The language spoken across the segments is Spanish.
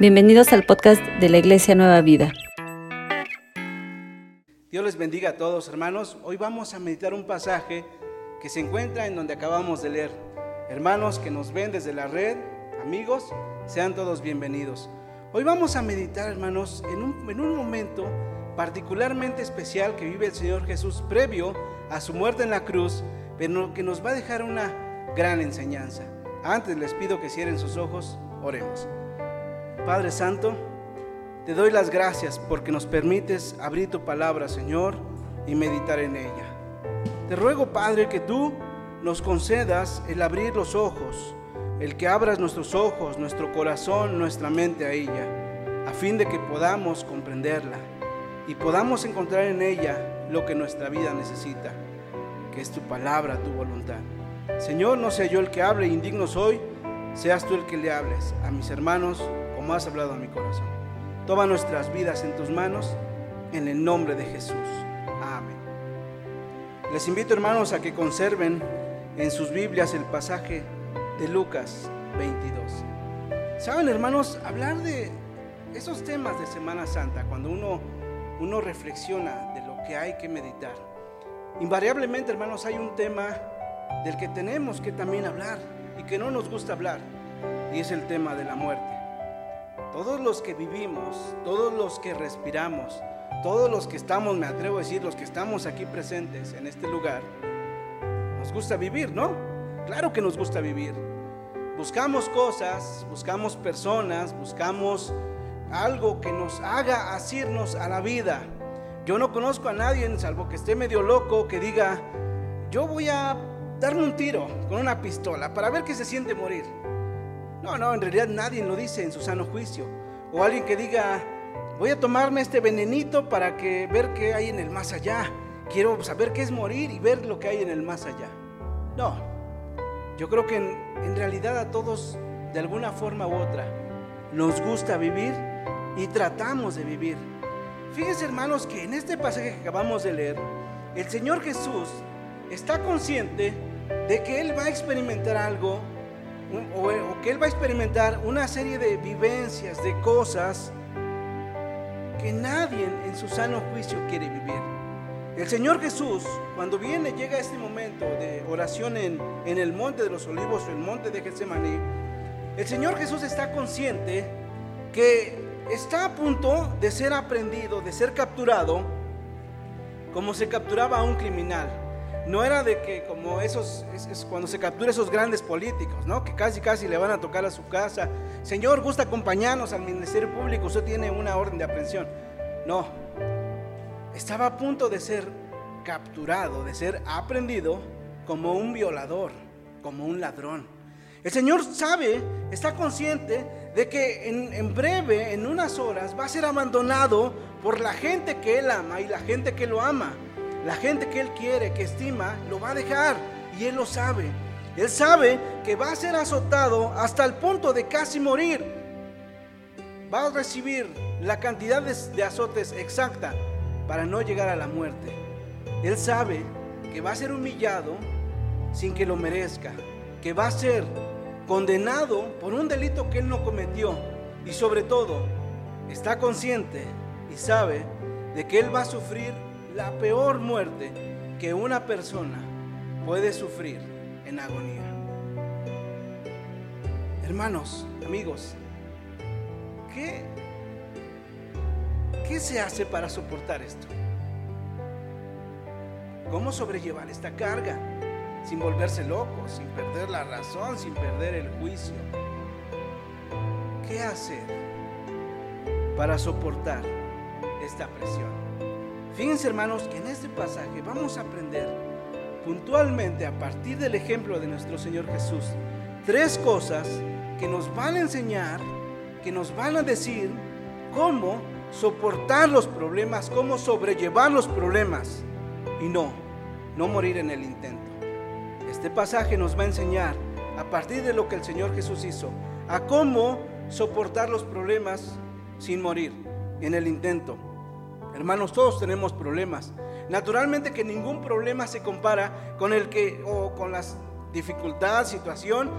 Bienvenidos al podcast de la Iglesia Nueva Vida. Dios les bendiga a todos, hermanos. Hoy vamos a meditar un pasaje que se encuentra en donde acabamos de leer. Hermanos que nos ven desde la red, amigos, sean todos bienvenidos. Hoy vamos a meditar, hermanos, en un, en un momento particularmente especial que vive el Señor Jesús previo a su muerte en la cruz, pero que nos va a dejar una gran enseñanza. Antes les pido que cierren sus ojos, oremos. Padre Santo, te doy las gracias porque nos permites abrir tu palabra, Señor, y meditar en ella. Te ruego, Padre, que tú nos concedas el abrir los ojos, el que abras nuestros ojos, nuestro corazón, nuestra mente a ella, a fin de que podamos comprenderla y podamos encontrar en ella lo que nuestra vida necesita, que es tu palabra, tu voluntad. Señor, no sea yo el que hable, indigno soy, seas tú el que le hables a mis hermanos has hablado a mi corazón. Toma nuestras vidas en tus manos, en el nombre de Jesús. Amén. Les invito hermanos a que conserven en sus Biblias el pasaje de Lucas 22. Saben hermanos, hablar de esos temas de Semana Santa, cuando uno, uno reflexiona de lo que hay que meditar, invariablemente hermanos hay un tema del que tenemos que también hablar y que no nos gusta hablar, y es el tema de la muerte. Todos los que vivimos, todos los que respiramos, todos los que estamos, me atrevo a decir, los que estamos aquí presentes en este lugar, nos gusta vivir, ¿no? Claro que nos gusta vivir. Buscamos cosas, buscamos personas, buscamos algo que nos haga asirnos a la vida. Yo no conozco a nadie, salvo que esté medio loco, que diga, yo voy a darme un tiro con una pistola para ver qué se siente morir. No, no, en realidad nadie lo dice en su sano juicio. O alguien que diga, voy a tomarme este venenito para que ver qué hay en el más allá. Quiero saber qué es morir y ver lo que hay en el más allá. No, yo creo que en, en realidad a todos, de alguna forma u otra, nos gusta vivir y tratamos de vivir. Fíjense hermanos que en este pasaje que acabamos de leer, el Señor Jesús está consciente de que Él va a experimentar algo o, que él va a experimentar una serie de vivencias, de cosas que nadie en su sano juicio quiere vivir. El Señor Jesús, cuando viene, llega a este momento de oración en, en el monte de los olivos o el monte de Getsemaní, el Señor Jesús está consciente que está a punto de ser aprendido, de ser capturado, como se capturaba a un criminal no era de que como esos, es, cuando se captura esos grandes políticos, ¿no? Que casi casi le van a tocar a su casa. Señor, gusta acompañarnos al Ministerio Público, usted tiene una orden de aprehensión. No, estaba a punto de ser capturado, de ser aprendido como un violador, como un ladrón. El Señor sabe, está consciente de que en, en, breve, en unas horas, va a ser abandonado por la gente que Él ama y la gente que lo ama. La gente que Él quiere, que estima, lo va a dejar. Y Él lo sabe. Él sabe que va a ser azotado hasta el punto de casi morir. Va a recibir la cantidad de, azotes exacta para no llegar a la muerte. Él sabe que va a ser humillado sin que lo merezca. Que va a ser condenado por un delito que Él no cometió. Y sobre todo, está consciente y sabe de que Él va a sufrir la peor muerte que una persona puede sufrir en agonía. Hermanos, amigos, ¿qué, ¿qué se hace para soportar esto? ¿Cómo sobrellevar esta carga sin volverse loco, sin perder la razón, sin perder el juicio? ¿Qué hacer para soportar esta presión? Fíjense hermanos que en este pasaje vamos a aprender puntualmente a partir del ejemplo de nuestro Señor Jesús tres cosas que nos van a enseñar, que nos van a decir cómo soportar los problemas, cómo sobrellevar los problemas y no, no morir en el intento. Este pasaje nos va a enseñar a partir de lo que el Señor Jesús hizo, a cómo soportar los problemas sin morir en el intento. Hermanos, todos tenemos problemas. Naturalmente que ningún problema se compara con el que o con la dificultad, situación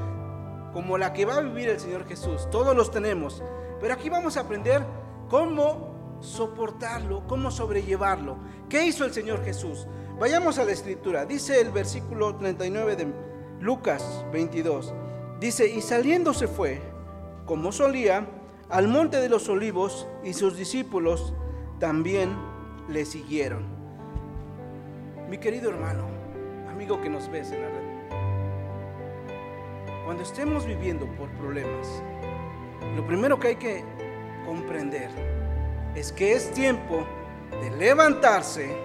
como la que va a vivir el Señor Jesús. Todos los tenemos. Pero aquí vamos a aprender cómo soportarlo, cómo sobrellevarlo. ¿Qué hizo el Señor Jesús? Vayamos a la escritura. Dice el versículo 39 de Lucas 22. Dice, y saliendo se fue, como solía, al monte de los olivos y sus discípulos también le siguieron. Mi querido hermano, amigo que nos ves en la red, cuando estemos viviendo por problemas, lo primero que hay que comprender es que es tiempo de levantarse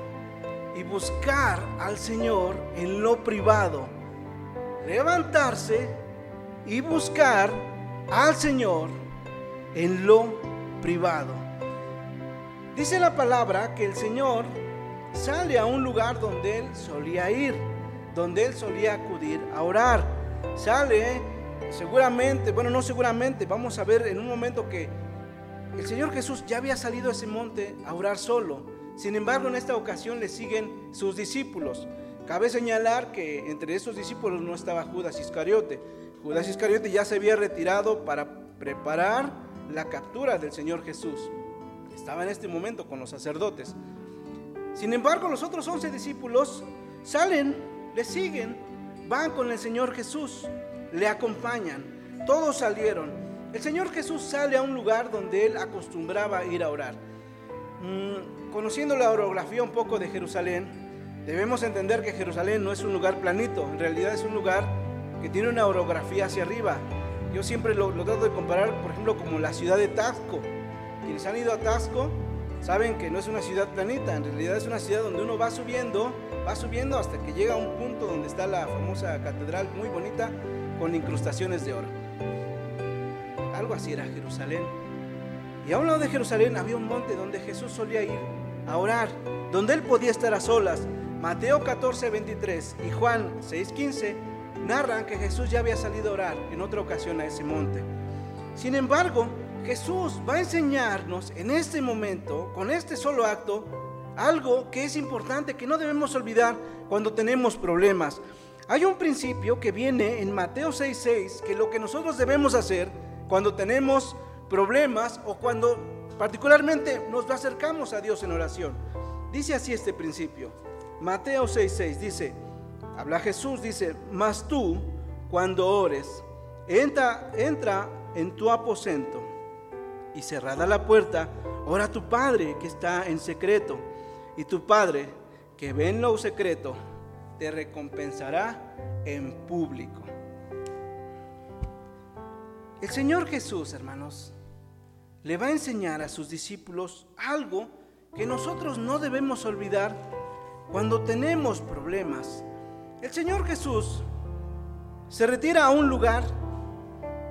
y buscar al Señor en lo privado. Levantarse y buscar al Señor en lo privado. Dice la palabra que el Señor sale a un lugar donde Él solía ir, donde Él solía acudir a orar. Sale seguramente, bueno, no seguramente, vamos a ver en un momento que el Señor Jesús ya había salido a ese monte a orar solo. Sin embargo, en esta ocasión le siguen sus discípulos. Cabe señalar que entre esos discípulos no estaba Judas Iscariote. Judas Iscariote ya se había retirado para preparar la captura del Señor Jesús. Estaba en este momento con los sacerdotes. Sin embargo, los otros once discípulos salen, le siguen, van con el Señor Jesús, le acompañan. Todos salieron. El Señor Jesús sale a un lugar donde él acostumbraba ir a orar. Mm, conociendo la orografía un poco de Jerusalén, debemos entender que Jerusalén no es un lugar planito, en realidad es un lugar que tiene una orografía hacia arriba. Yo siempre lo, trato de comparar, por ejemplo, como la ciudad de Tasco. Quienes han ido a Tasco saben que no es una ciudad planita, en realidad es una ciudad donde uno va subiendo, va subiendo hasta que llega a un punto donde está la famosa catedral muy bonita con incrustaciones de oro algo así era Jerusalén. Y a un lado de Jerusalén había un monte donde Jesús solía ir a orar, donde él podía estar a solas. Mateo 14, 23 y Juan 6, 15 narran que Jesús ya había salido a orar en otra ocasión a ese monte. Sin embargo, Jesús va a enseñarnos en este momento, con este solo acto, algo que es importante, que no debemos olvidar cuando tenemos problemas. Hay un principio que viene en Mateo 6:6, que lo que nosotros debemos hacer cuando tenemos problemas o cuando particularmente nos acercamos a Dios en oración. Dice así este principio. Mateo 6:6 dice, habla Jesús, dice, mas tú cuando ores, entra, entra en tu aposento y cerrada la puerta, ora a tu Padre que está en secreto y tu Padre que ve en lo secreto te recompensará en público. El Señor Jesús, hermanos, le va a enseñar a sus discípulos algo que nosotros no debemos olvidar cuando tenemos problemas. El Señor Jesús se retira a un lugar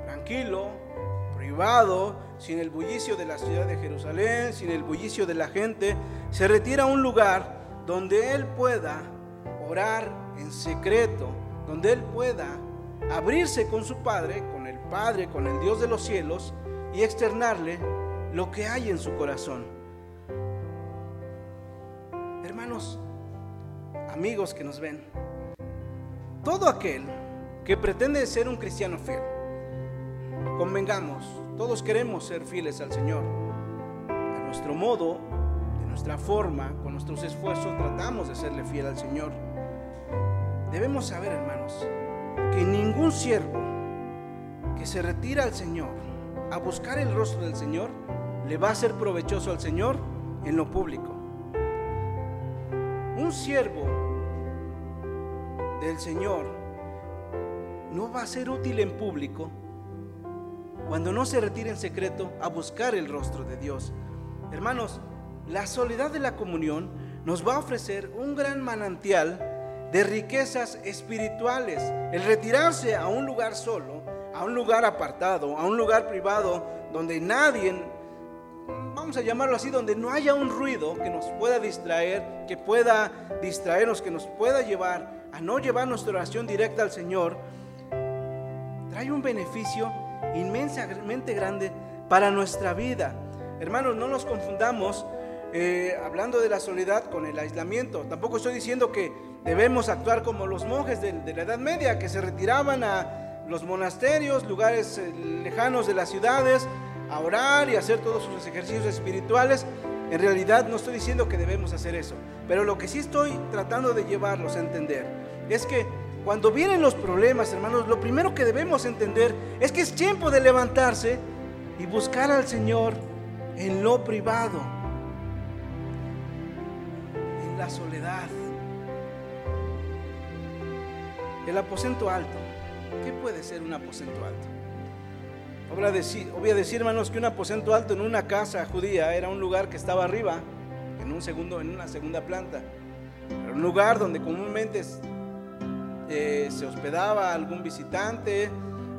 tranquilo, privado, sin el bullicio de la ciudad de Jerusalén, sin el bullicio de la gente. Se retira a un lugar donde Él pueda orar en secreto, donde Él pueda abrirse con su Padre, Padre, con el Dios de los cielos y externarle lo que hay en su corazón. Hermanos, amigos que nos ven, todo aquel que pretende ser un cristiano fiel, convengamos, todos queremos ser fieles al Señor. A nuestro modo, de nuestra forma, con nuestros esfuerzos, tratamos de serle fiel al Señor. Debemos saber, hermanos, que ningún siervo que se retira al Señor a buscar el rostro del Señor, le va a ser provechoso al Señor en lo público. Un siervo del Señor no va a ser útil en público cuando no se retire en secreto a buscar el rostro de Dios. Hermanos, la soledad de la comunión nos va a ofrecer un gran manantial de riquezas espirituales. El retirarse a un lugar solo a un lugar apartado, a un lugar privado, donde nadie, vamos a llamarlo así, donde no haya un ruido que nos pueda distraer, que pueda distraernos, que nos pueda llevar a no llevar nuestra oración directa al Señor, trae un beneficio inmensamente grande para nuestra vida. Hermanos, no nos confundamos eh, hablando de la soledad con el aislamiento. Tampoco estoy diciendo que debemos actuar como los monjes de, la Edad Media, que se retiraban a los monasterios, lugares eh, lejanos de las ciudades, a orar y hacer todos sus ejercicios espirituales. En realidad no estoy diciendo que debemos hacer eso, pero lo que sí estoy tratando de llevarlos a entender es que cuando vienen los problemas, hermanos, lo primero que debemos entender es que es tiempo de levantarse y buscar al Señor en lo privado, en la soledad. El aposento alto. ¿Qué puede ser un aposento alto? Voy a, decir, voy a decir, hermanos, que un aposento alto en una casa judía era un lugar que estaba arriba, en, un segundo, en una segunda planta. Era un lugar donde comúnmente eh, se hospedaba algún visitante,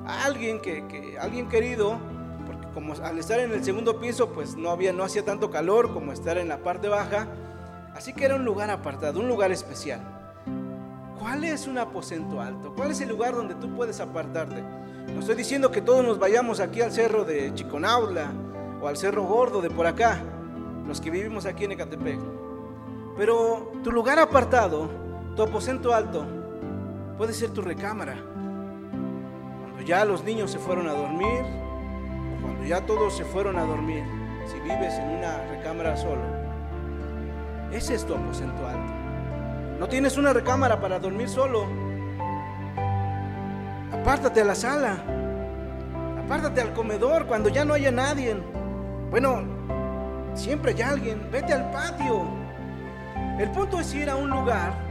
alguien, que, alguien querido, porque como al estar en el segundo piso, pues no, había, no hacía tanto calor como estar en la parte baja. Así que era un lugar apartado, un lugar especial. ¿Cuál es un aposento alto? ¿Cuál es el lugar donde tú puedes apartarte? No estoy diciendo que todos nos vayamos aquí al cerro de Chiconaula o al cerro gordo de por acá, los que vivimos aquí en Ecatepec. Pero tu lugar apartado, tu aposento alto, puede ser tu recámara. Cuando ya los niños se fueron a dormir, o cuando ya todos se fueron a dormir, si vives en una recámara solo, ese es tu aposento. No tienes una recámara para dormir solo. Apártate a la sala. Apártate al comedor cuando ya no haya nadie. Bueno, siempre hay alguien. Vete al patio. El punto es ir a un lugar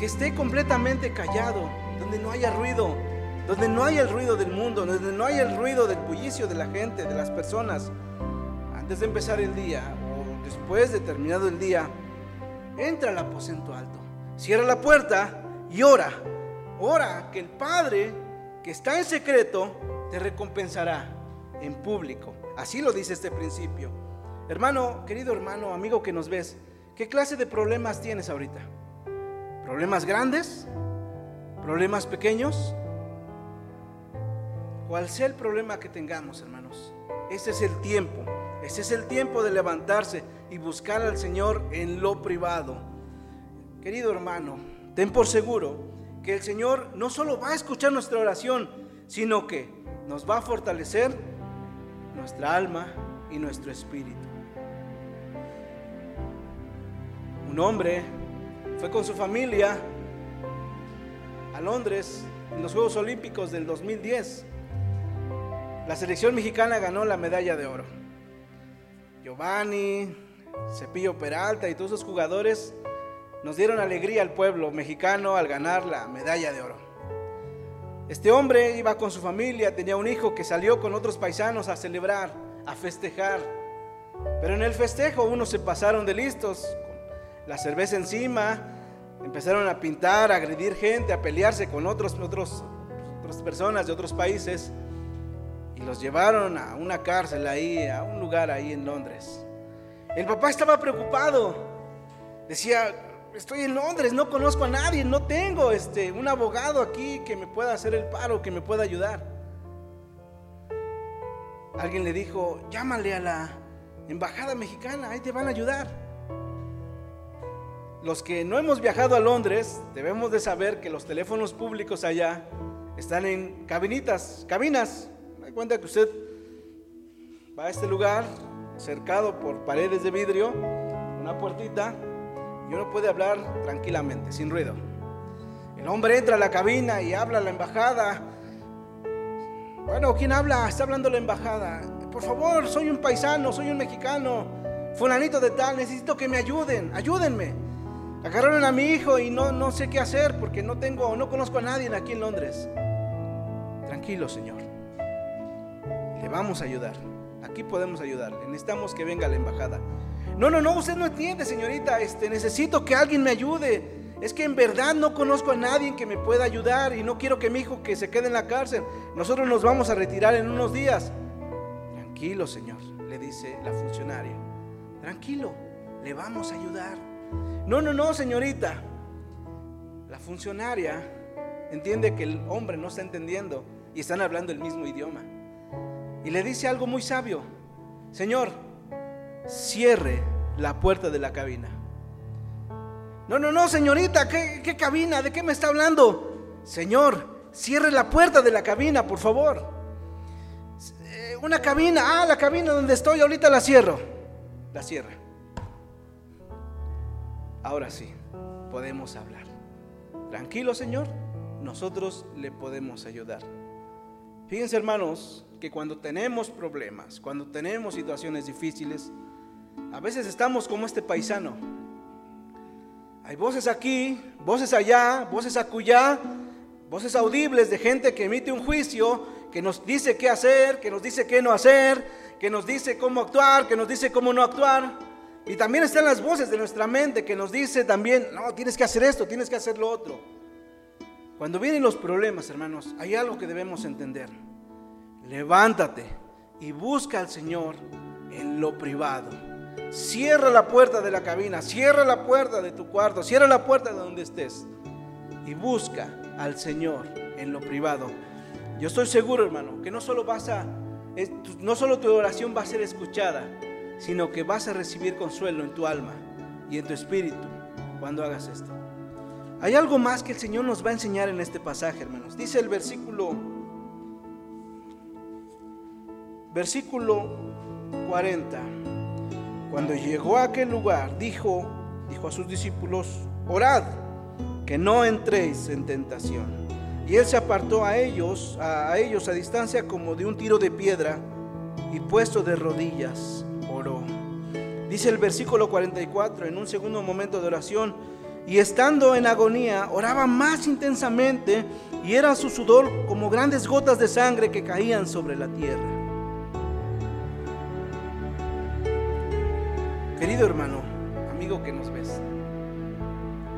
que esté completamente callado, donde no haya ruido, donde no haya el ruido del mundo, donde no haya el ruido del bullicio de la gente, de las personas. Antes de empezar el día o después de terminado el día, entra al aposento alto, cierra la puerta y ora. Ora que el Padre que está en secreto te recompensará en público. Así lo dice este principio. Hermano, querido hermano, amigo que nos ves, ¿qué clase de problemas tienes ahorita? ¿Problemas grandes? ¿Problemas pequeños? Cual sea el problema que tengamos, hermanos, ese es el tiempo. Ese es el tiempo de levantarse y buscar al Señor en lo privado. Querido hermano, ten por seguro que el Señor no solo va a escuchar nuestra oración, sino que nos va a fortalecer nuestra alma y nuestro espíritu. Un hombre fue con su familia a Londres en los Juegos Olímpicos del 2010. La selección mexicana ganó la medalla de oro. Giovanni, Cepillo Peralta y todos esos jugadores nos dieron alegría al pueblo mexicano al ganar la medalla de oro. Este hombre iba con su familia, tenía un hijo que salió con otros paisanos a celebrar, a festejar. Pero en el festejo unos se pasaron de listos, la cerveza encima, empezaron a pintar, a agredir gente, a pelearse con otros, otros, otras personas de otros países y los llevaron a una cárcel ahí, a un lugar ahí en Londres. El papá estaba preocupado, decía, estoy en Londres, no conozco a nadie, no tengo este, un abogado aquí que me pueda hacer el paro, que me pueda ayudar. Alguien le dijo, llámale a la embajada mexicana, ahí te van a ayudar los que no hemos viajado a Londres, debemos de saber que los teléfonos públicos allá están en cabinitas, cabinas. Me cuenta que usted va a este lugar, cercado por paredes de vidrio, una puertita, y uno puede hablar tranquilamente, sin ruido. El hombre entra a la cabina y habla a la embajada. Bueno, ¿quién habla? Está hablando la embajada. Por favor, soy un paisano, soy un mexicano, fulanito de tal, necesito que me ayuden, ayúdenme. Agarraron a mi hijo y no, no sé qué hacer porque no tengo, no conozco a nadie aquí en Londres. Tranquilo, Señor. Le vamos a ayudar. Aquí podemos ayudarle. Necesitamos que venga a la embajada. No, no, no, usted no entiende, señorita. Este, necesito que alguien me ayude. Es que en verdad no conozco a nadie que me pueda ayudar y no quiero que mi hijo que se quede en la cárcel. Nosotros nos vamos a retirar en unos días. Tranquilo, Señor, le dice la funcionaria. Tranquilo, le vamos a ayudar. No, no, no, señorita. La funcionaria entiende que el hombre no está entendiendo y están hablando el mismo idioma. Y le dice algo muy sabio. Señor, cierre la puerta de la cabina. No, no, no, señorita, ¿qué, cabina? ¿De qué me está hablando? Señor, cierre la puerta de la cabina, por favor. Eh, una cabina, ah, la cabina donde estoy, ahorita la cierro. La cierra. Ahora sí, podemos hablar. Tranquilo, Señor, nosotros le podemos ayudar. Fíjense, hermanos, que cuando tenemos problemas, cuando tenemos situaciones difíciles, a veces estamos como este paisano. Hay voces aquí, voces allá, voces acullá, voces audibles de gente que emite un juicio, que nos dice qué hacer, que nos dice qué no hacer, que nos dice cómo actuar, que nos dice cómo no actuar. Y también están las voces de nuestra mente que nos dice también, no, tienes que hacer esto, tienes que hacer lo otro. Cuando vienen los problemas, hermanos, hay algo que debemos entender. Levántate y busca al Señor en lo privado. Cierra la puerta de la cabina, cierra la puerta de tu cuarto, cierra la puerta de donde estés y busca al Señor en lo privado. Yo estoy seguro, hermano, que no solo vas a no solo tu oración va a ser escuchada, sino que vas a recibir consuelo en tu alma y en tu espíritu cuando hagas esto. Hay algo más que el Señor nos va a enseñar en este pasaje, hermanos. Dice el versículo versículo 40. Cuando llegó a aquel lugar, dijo, dijo a sus discípulos, orad, que no entréis en tentación. Y él se apartó a ellos, a, ellos a distancia como de un tiro de piedra, y puesto de rodillas, Dice el versículo 44, en un segundo momento de oración, y estando en agonía, oraba más intensamente, y era su sudor como grandes gotas de sangre que caían sobre la tierra. Querido hermano, amigo que nos ves,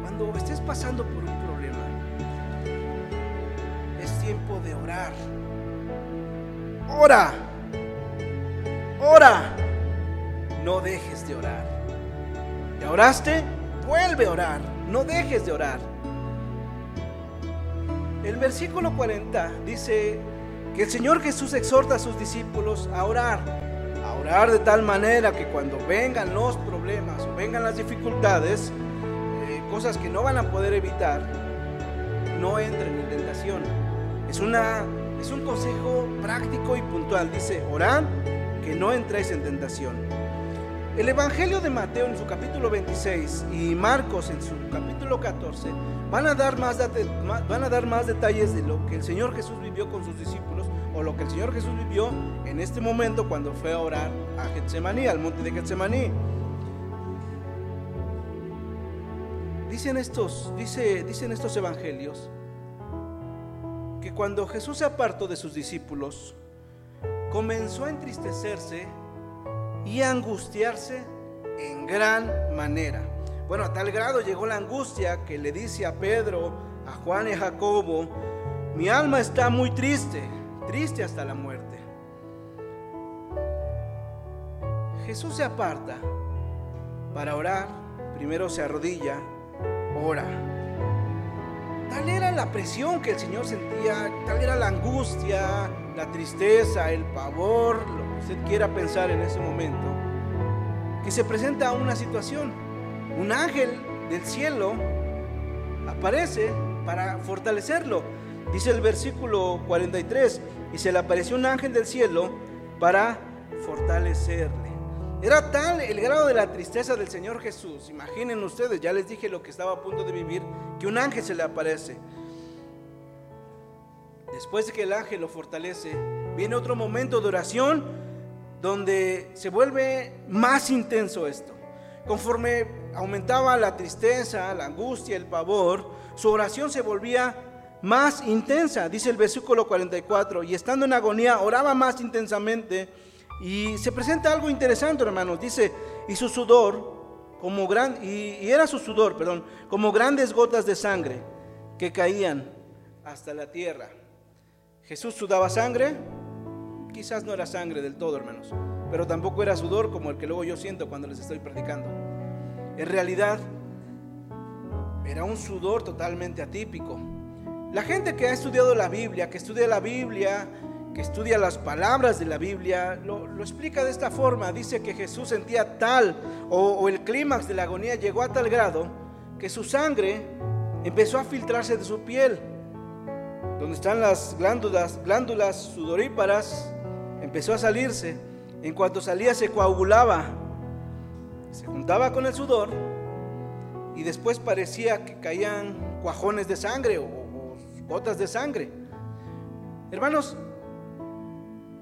cuando estés pasando por un problema, es tiempo de orar. Ora, ora, no dejes de orar. ¿Ya oraste? Vuelve a orar, no dejes de orar. El versículo 40 dice que el Señor Jesús exhorta a sus discípulos a orar orar de tal manera que cuando vengan los problemas vengan las dificultades, eh, cosas que no van a poder evitar, no entren en tentación. Es, una, es un consejo práctico y puntual. Dice, orad que no entréis en tentación. El Evangelio de Mateo en su capítulo 26 y Marcos en su capítulo 14 van a dar más, van a dar más detalles de lo que el Señor Jesús vivió con sus discípulos o lo que el Señor Jesús vivió en este momento cuando fue a orar a Getsemaní, al monte de Getsemaní. Dicen estos, dice, dicen estos evangelios que cuando Jesús se apartó de sus discípulos, comenzó a entristecerse y angustiarse en gran manera. Bueno, a tal grado llegó la angustia que le dice a Pedro, a Juan y a Jacobo, mi alma está muy triste triste hasta la muerte. Jesús se aparta para orar, primero se arrodilla, ora. Tal era la presión que el Señor sentía, tal era la angustia, la tristeza, el pavor, lo usted quiera pensar en ese momento, que se presenta una situación. Un ángel del cielo aparece para fortalecerlo. Dice el versículo 43, y se le apareció un ángel del cielo para fortalecerle. Era tal el grado de la tristeza del Señor Jesús, imaginen ustedes, ya les dije lo que estaba a punto de vivir, que un ángel se le aparece. Después de que el ángel lo fortalece, viene otro momento de oración donde se vuelve más intenso esto. Conforme aumentaba la tristeza, la angustia, el pavor, su oración se volvía más intensa, dice el versículo 44, y estando en agonía oraba más intensamente y se presenta algo interesante, hermanos, dice, y su sudor como gran y, y era su sudor, perdón, como grandes gotas de sangre que caían hasta la tierra. Jesús sudaba sangre, quizás no era sangre del todo, hermanos, pero tampoco era sudor como el que luego yo siento cuando les estoy predicando. En realidad era un sudor totalmente atípico. La gente que ha estudiado la Biblia, que estudia la Biblia, que estudia las palabras de la Biblia, lo, explica de esta forma. Dice que Jesús sentía tal, o, el clímax de la agonía llegó a tal grado, que su sangre empezó a filtrarse de su piel. donde están las glándulas, glándulas sudoríparas, empezó a salirse. En cuanto salía se coagulaba, se juntaba con el sudor y después parecía que caían cuajones de sangre o, gotas de sangre. Hermanos,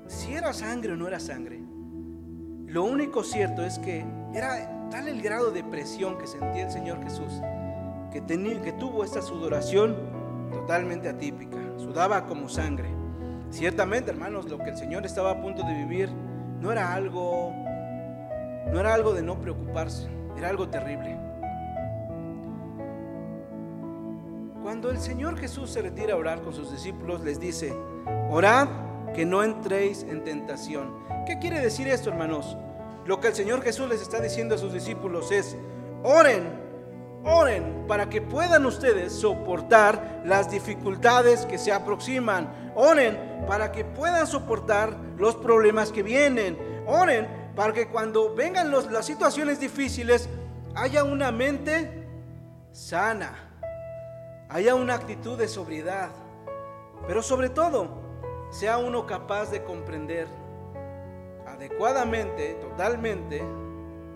si era sangre o no era sangre, lo único cierto es que era tal el grado de presión que sentía el Señor Jesús que tuvo esta sudoración totalmente atípica, sudaba como sangre. Ciertamente, hermanos, lo que el Señor estaba a punto de vivir no era algo no era algo de no preocuparse, era algo terrible. Cuando el Señor Jesús se retira a orar con sus discípulos, les dice, orad que no entréis en tentación. ¿Qué quiere decir esto, hermanos? Lo que el Señor Jesús les está diciendo a sus discípulos es, oren, oren para que puedan ustedes soportar las dificultades que se aproximan. Oren para que puedan soportar los problemas que vienen. Oren para que cuando vengan las situaciones difíciles haya una mente sana, haya una actitud de sobriedad, pero sobre todo sea uno capaz de comprender adecuadamente, totalmente,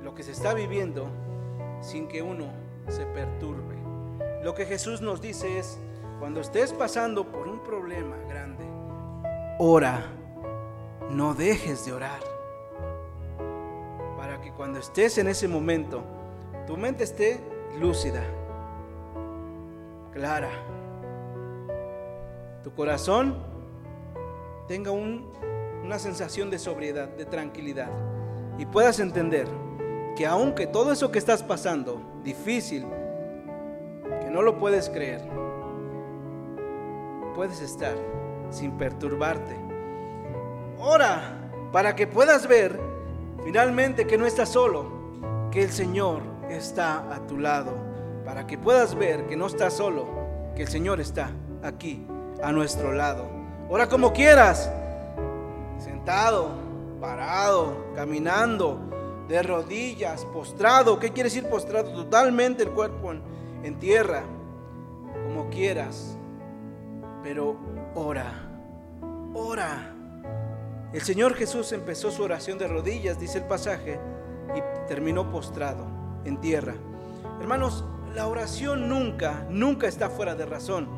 lo que se está viviendo sin que uno se perturbe. Lo que Jesús nos dice es, cuando estés pasando por un problema grande, ora, no dejes de orar. Para que cuando estés en ese momento, tu mente esté lúcida, clara, tu corazón tenga una sensación de sobriedad, de tranquilidad, y puedas entender que aunque todo eso que estás pasando, difícil, que no lo puedes creer, puedes estar sin perturbarte. Ora para que puedas ver finalmente que no estás solo, que el Señor está a tu lado, para que puedas ver que no estás solo, que el Señor está aquí a nuestro lado. Ora como quieras, sentado, parado, caminando, de rodillas, postrado. ¿Qué quiere decir postrado? Totalmente el cuerpo en, tierra, como quieras. Pero ora, ora. El Señor Jesús empezó su oración de rodillas, dice el pasaje, y terminó postrado en tierra. Hermanos, la oración nunca, nunca está fuera de razón.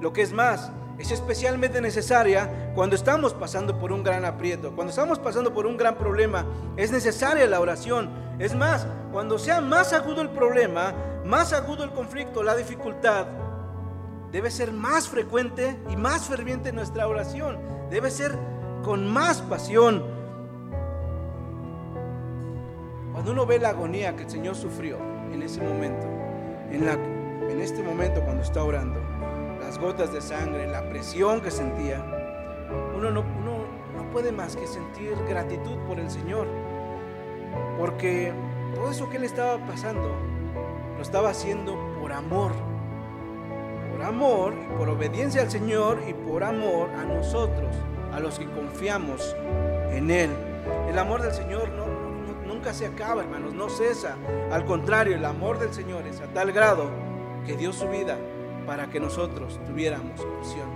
Lo que es más, es especialmente necesaria cuando estamos pasando por un gran aprieto, cuando estamos pasando por un gran problema. Es necesaria la oración. Es más, cuando sea más agudo el problema, más agudo el conflicto, la dificultad, debe ser más frecuente y más ferviente nuestra oración. Debe ser con más pasión. Cuando uno ve la agonía que el Señor sufrió en ese momento, en, en este momento cuando está orando, las gotas de sangre, la presión que sentía, uno no, no puede más que sentir gratitud por el Señor. Porque todo eso que él estaba pasando, lo estaba haciendo por amor. Por amor, por obediencia al Señor y por amor a nosotros, a los que confiamos en Él. El amor del Señor nunca se acaba, hermanos, no cesa. Al contrario, el amor del Señor es a tal grado que dio su vida para que nosotros tuviéramos opción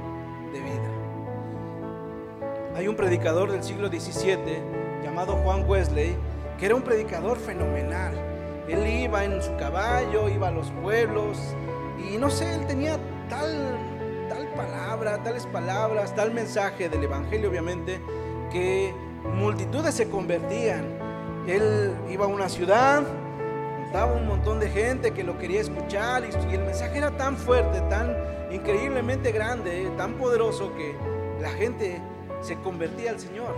de vida. Hay un predicador del siglo XVII llamado Juan Wesley, que era un predicador fenomenal. Él iba en su caballo, iba a los pueblos y no sé, él tenía tal, tal palabra, tales palabras, tal mensaje del Evangelio obviamente, que multitudes se convertían. Él iba a una ciudad, estaba un montón de gente que lo quería escuchar y, el mensaje era tan fuerte, tan increíblemente grande, tan poderoso que la gente se convertía al Señor.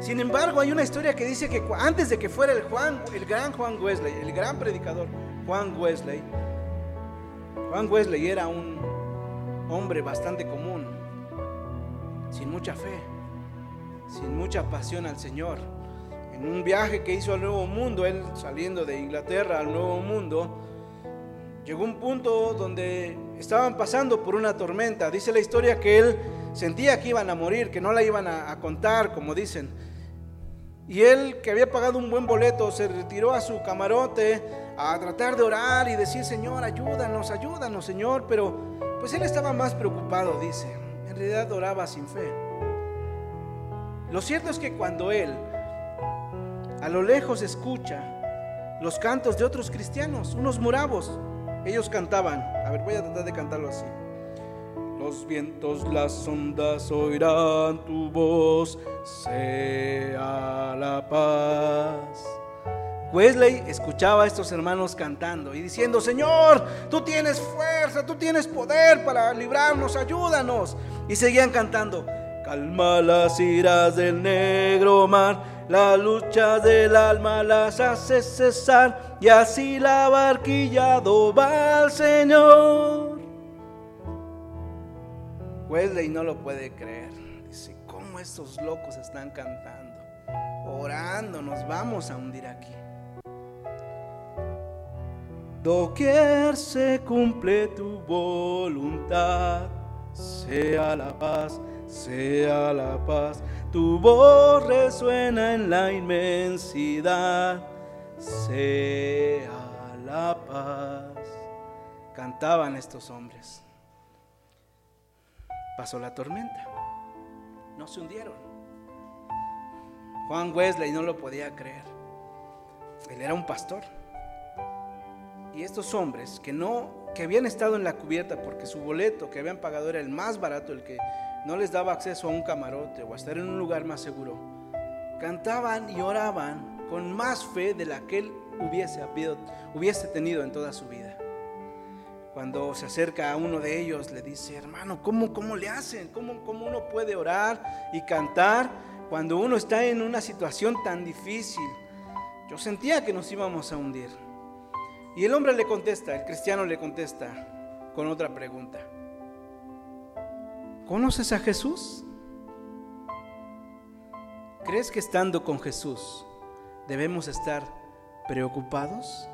Sin embargo, hay una historia que dice que antes de que fuera el Juan, el gran Juan Wesley, el gran predicador Juan Wesley, Juan Wesley era un hombre bastante común, sin mucha fe, sin mucha pasión al Señor en un viaje que hizo al Nuevo Mundo, él saliendo de Inglaterra al Nuevo Mundo, llegó un punto donde estaban pasando por una tormenta. Dice la historia que él sentía que iban a morir, que no la iban a, contar, como dicen. Y él, que había pagado un buen boleto, se retiró a su camarote a tratar de orar y decir, Señor, ayúdanos, ayúdanos, Señor. Pero pues él estaba más preocupado, dice. en realidad oraba sin fe. Lo cierto es que cuando él a lo lejos escucha los cantos de otros cristianos, unos moravos, ellos cantaban, a ver, voy a tratar de cantarlo así. Los vientos, las ondas oirán tu voz, sea la paz. Wesley escuchaba a estos hermanos cantando y diciendo, Señor, tú tienes fuerza, tú tienes poder para librarnos, ayúdanos. Y seguían cantando, calma las iras del negro mar, la lucha del alma las hace cesar y así la barquilla va al Señor. Wesley no lo puede creer. Dice, ¿cómo estos locos están cantando? Orando, nos vamos a hundir aquí. Doquier se cumple tu voluntad, sea la paz, sea la paz. Tu voz resuena en la inmensidad, sea la paz. Cantaban estos hombres. Pasó la tormenta, no se hundieron. Juan Wesley no lo podía creer. Él era un pastor. Y estos hombres que no, que habían estado en la cubierta porque su boleto que habían pagado era el más barato, el que no les daba acceso a un camarote o a estar en un lugar más seguro, cantaban y oraban con más fe de la que él hubiese, hubiese tenido en toda su vida. Cuando se acerca a uno de ellos, le dice, hermano, ¿cómo, cómo le hacen? ¿Cómo, ¿Cómo uno puede orar y cantar cuando uno está en una situación tan difícil? Yo sentía que nos íbamos a hundir. Y el hombre le contesta, el cristiano le contesta con otra pregunta. ¿Conoces a Jesús? ¿Crees que estando con Jesús debemos estar preocupados?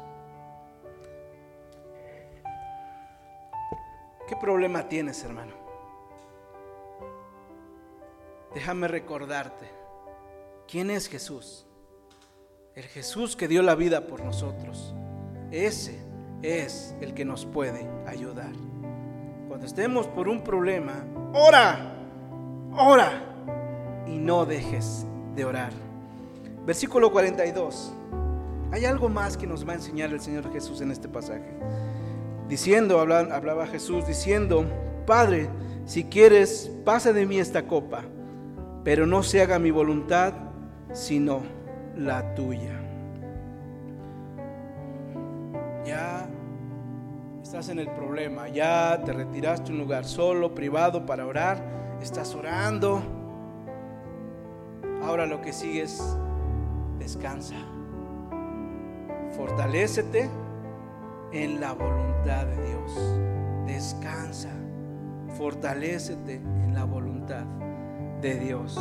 ¿Qué problema tienes, hermano? Déjame recordarte, ¿quién es Jesús? El Jesús que dio la vida por nosotros ese es el que nos puede ayudar. Cuando estemos por un problema, ora, ora y no dejes de orar. Versículo 42. Hay algo más que nos va a enseñar el Señor Jesús en este pasaje. Diciendo, hablaba, Jesús diciendo, Padre, si quieres, pasa de mí esta copa, pero no se haga mi voluntad, sino la tuya. Estás en el problema, ya te retiraste a un lugar solo, privado para orar, estás orando. Ahora lo que sigue es descansa. Fortalécete en la voluntad de Dios. Descansa. Fortalécete en la voluntad de Dios.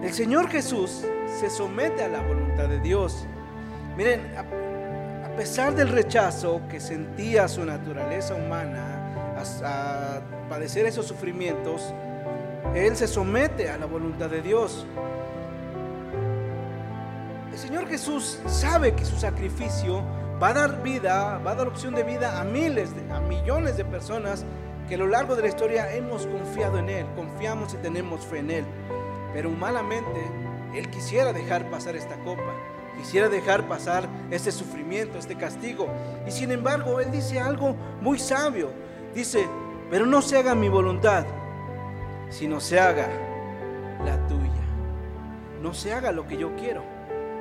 El Señor Jesús se somete a la voluntad de Dios. Miren, pesar del rechazo que sentía su naturaleza humana a, padecer esos sufrimientos, Él se somete a la voluntad de Dios. El Señor Jesús sabe que su sacrificio va a dar vida, va a dar opción de vida a miles, a millones de personas que a lo largo de la historia hemos confiado en Él, confiamos y tenemos fe en Él. Pero humanamente Él quisiera dejar pasar esta copa. Quisiera dejar pasar este sufrimiento, este castigo. Y sin embargo, Él dice algo muy sabio. Dice, pero no se haga mi voluntad, sino se haga la tuya. No se haga lo que yo quiero,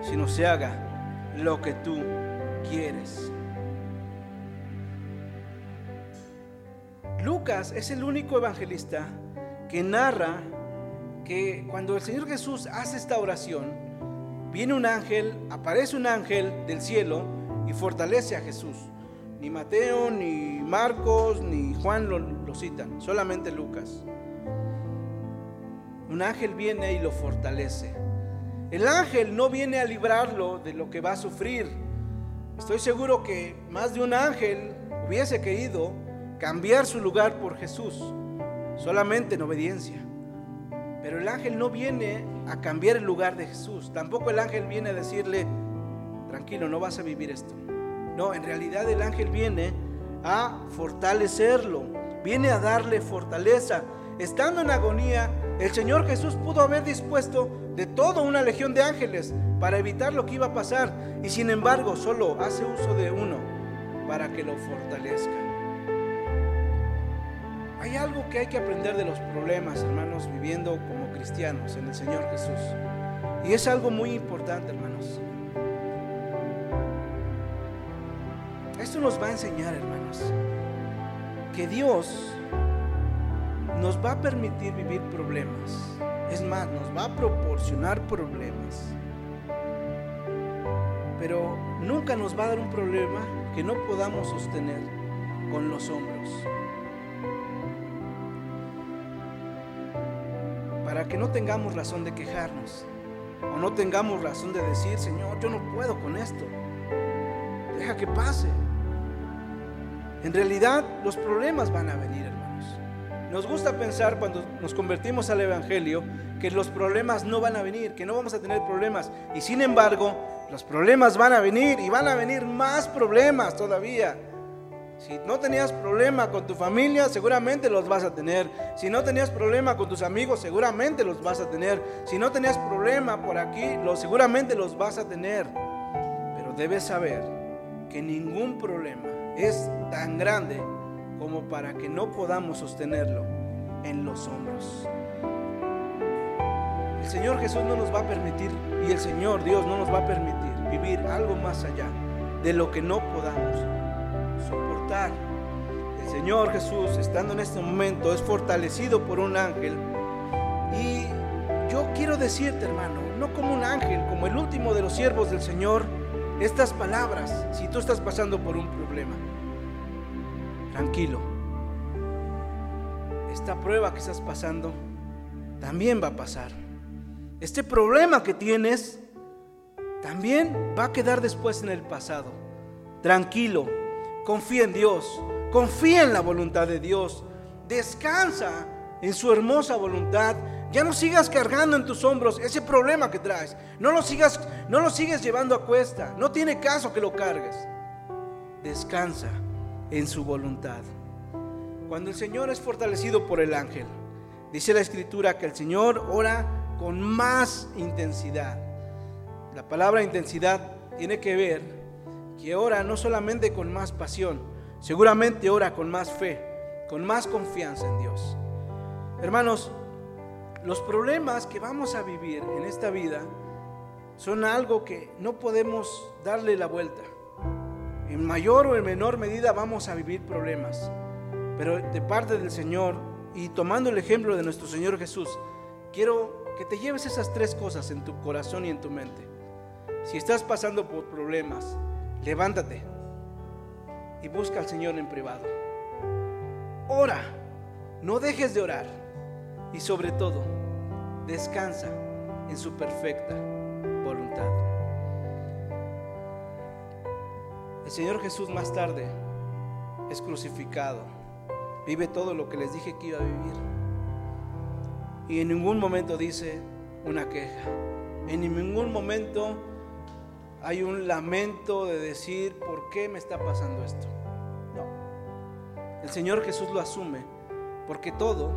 sino se haga lo que tú quieres. Lucas es el único evangelista que narra que cuando el Señor Jesús hace esta oración, viene un ángel, aparece un ángel del cielo y fortalece a Jesús. Ni Mateo, ni Marcos, ni Juan lo, citan, solamente Lucas. Un ángel viene y lo fortalece. El ángel no viene a librarlo de lo que va a sufrir. Estoy seguro que más de un ángel hubiese querido cambiar su lugar por Jesús, solamente en obediencia. Pero el ángel no viene a cambiar el lugar de Jesús. Tampoco el ángel viene a decirle, tranquilo, no vas a vivir esto. No, en realidad el ángel viene a fortalecerlo, viene a darle fortaleza. Estando en agonía, el Señor Jesús pudo haber dispuesto de toda una legión de ángeles para evitar lo que iba a pasar y sin embargo solo hace uso de uno para que lo fortalezca. Hay algo que hay que aprender de los problemas, hermanos, viviendo como cristianos en el Señor Jesús. Y es algo muy importante, hermanos. Esto nos va a enseñar, hermanos, que Dios nos va a permitir vivir problemas. Es más, nos va a proporcionar problemas. Pero nunca nos va a dar un problema que no podamos sostener con los hombros. Para que no tengamos razón de quejarnos o no tengamos razón de decir, Señor, yo no puedo con esto. Deja que pase. En realidad los problemas van a venir, hermanos. Nos gusta pensar cuando nos convertimos al Evangelio que los problemas no van a venir, que no vamos a tener problemas. Y sin embargo, los problemas van a venir y van a venir más problemas todavía. Si no tenías problema con tu familia, seguramente los vas a tener. Si no tenías problema con tus amigos, seguramente los vas a tener. Si no tenías problema por aquí, los, seguramente los vas a tener. Pero debes saber que ningún problema es tan grande como para que no podamos sostenerlo en los hombros. El Señor Jesús no nos va a permitir y el Señor Dios no nos va a permitir vivir algo más allá de lo que no podamos El Señor Jesús, estando en este momento, es fortalecido por un ángel. Y yo quiero decirte, hermano, no como un ángel, como el último de los siervos del Señor, estas palabras, si tú estás pasando por un problema, tranquilo. Esta prueba que estás pasando también va a pasar. Este problema que tienes también va a quedar después en el pasado. Tranquilo, confía en Dios, confía en la voluntad de Dios, descansa en su hermosa voluntad. Ya no sigas cargando en tus hombros ese problema que traes. No lo sigas, no lo sigues llevando a cuesta. No tiene caso que lo cargues. Descansa en su voluntad. Cuando el Señor es fortalecido por el ángel, dice la escritura que el Señor ora con más intensidad. La palabra intensidad tiene que ver que ora no solamente con más pasión, seguramente ora con más fe, con más confianza en Dios. Hermanos, los problemas que vamos a vivir en esta vida son algo que no podemos darle la vuelta. En mayor o en menor medida vamos a vivir problemas, pero de parte del Señor y tomando el ejemplo de nuestro Señor Jesús, quiero que te lleves esas tres cosas en tu corazón y en tu mente. Si estás pasando por problemas, levántate y busca al Señor en privado. Ora, no dejes de orar y sobre todo, descansa en su perfecta voluntad. El Señor Jesús más tarde es crucificado, vive todo lo que les dije que iba a vivir. Y en ningún momento dice una queja, en ningún momento hay un lamento de decir, ¿por qué me está pasando esto? No. El Señor Jesús lo asume, porque todo,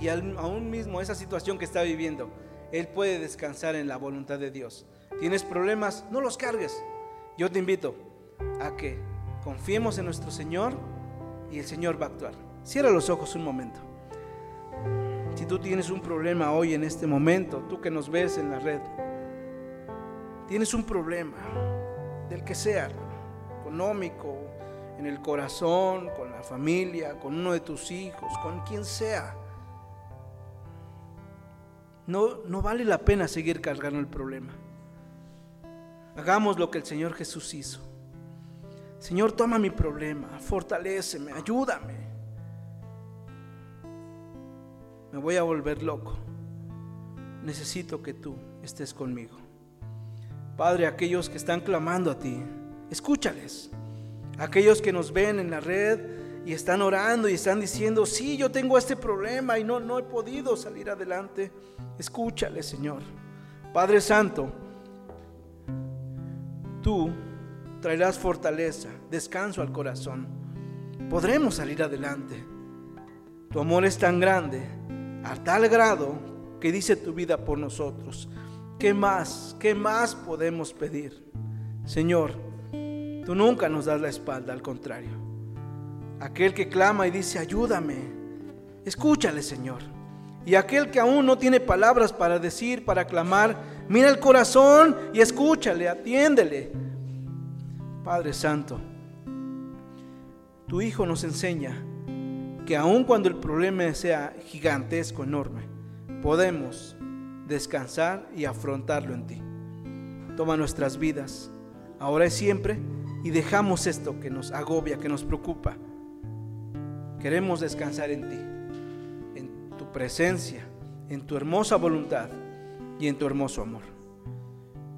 y aún mismo esa situación que está viviendo, Él puede descansar en la voluntad de Dios. ¿Tienes problemas? No los cargues. Yo te invito a que confiemos en nuestro Señor y el Señor va a actuar. Cierra los ojos un momento. Si tú tienes un problema hoy en este momento, tú que nos ves en la red, tienes un problema, del que sea, económico, en el corazón, con la familia, con uno de tus hijos, con quien sea, no, no vale la pena seguir cargando el problema. Hagamos lo que el Señor Jesús hizo. Señor, toma mi problema, fortaleceme, ayúdame. Me voy a volver loco. Necesito que tú estés conmigo. Padre, aquellos que están clamando a ti, escúchales. Aquellos que nos ven en la red y están orando y están diciendo, sí, yo tengo este problema y no, no he podido salir adelante, escúchales, Señor. Padre Santo, tú traerás fortaleza, descanso al corazón. Podremos salir adelante. Tu amor es tan grande, a tal grado que dice tu vida por nosotros. ¿Qué más, qué más podemos pedir? Señor, tú nunca nos das la espalda, al contrario. Aquel que clama y dice, ayúdame, escúchale, Señor. Y aquel que aún no tiene palabras para decir, para clamar, mira el corazón y escúchale, atiéndele. Padre Santo, tu Hijo nos enseña que aun cuando el problema sea gigantesco, enorme, podemos descansar y afrontarlo en ti. Toma nuestras vidas, ahora y siempre, y dejamos esto que nos agobia, que nos preocupa. Queremos descansar en ti tu presencia, en tu hermosa voluntad y en tu hermoso amor.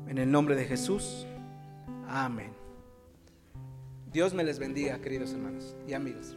En el nombre de Jesús, amén. Dios me les bendiga, queridos hermanos y amigos.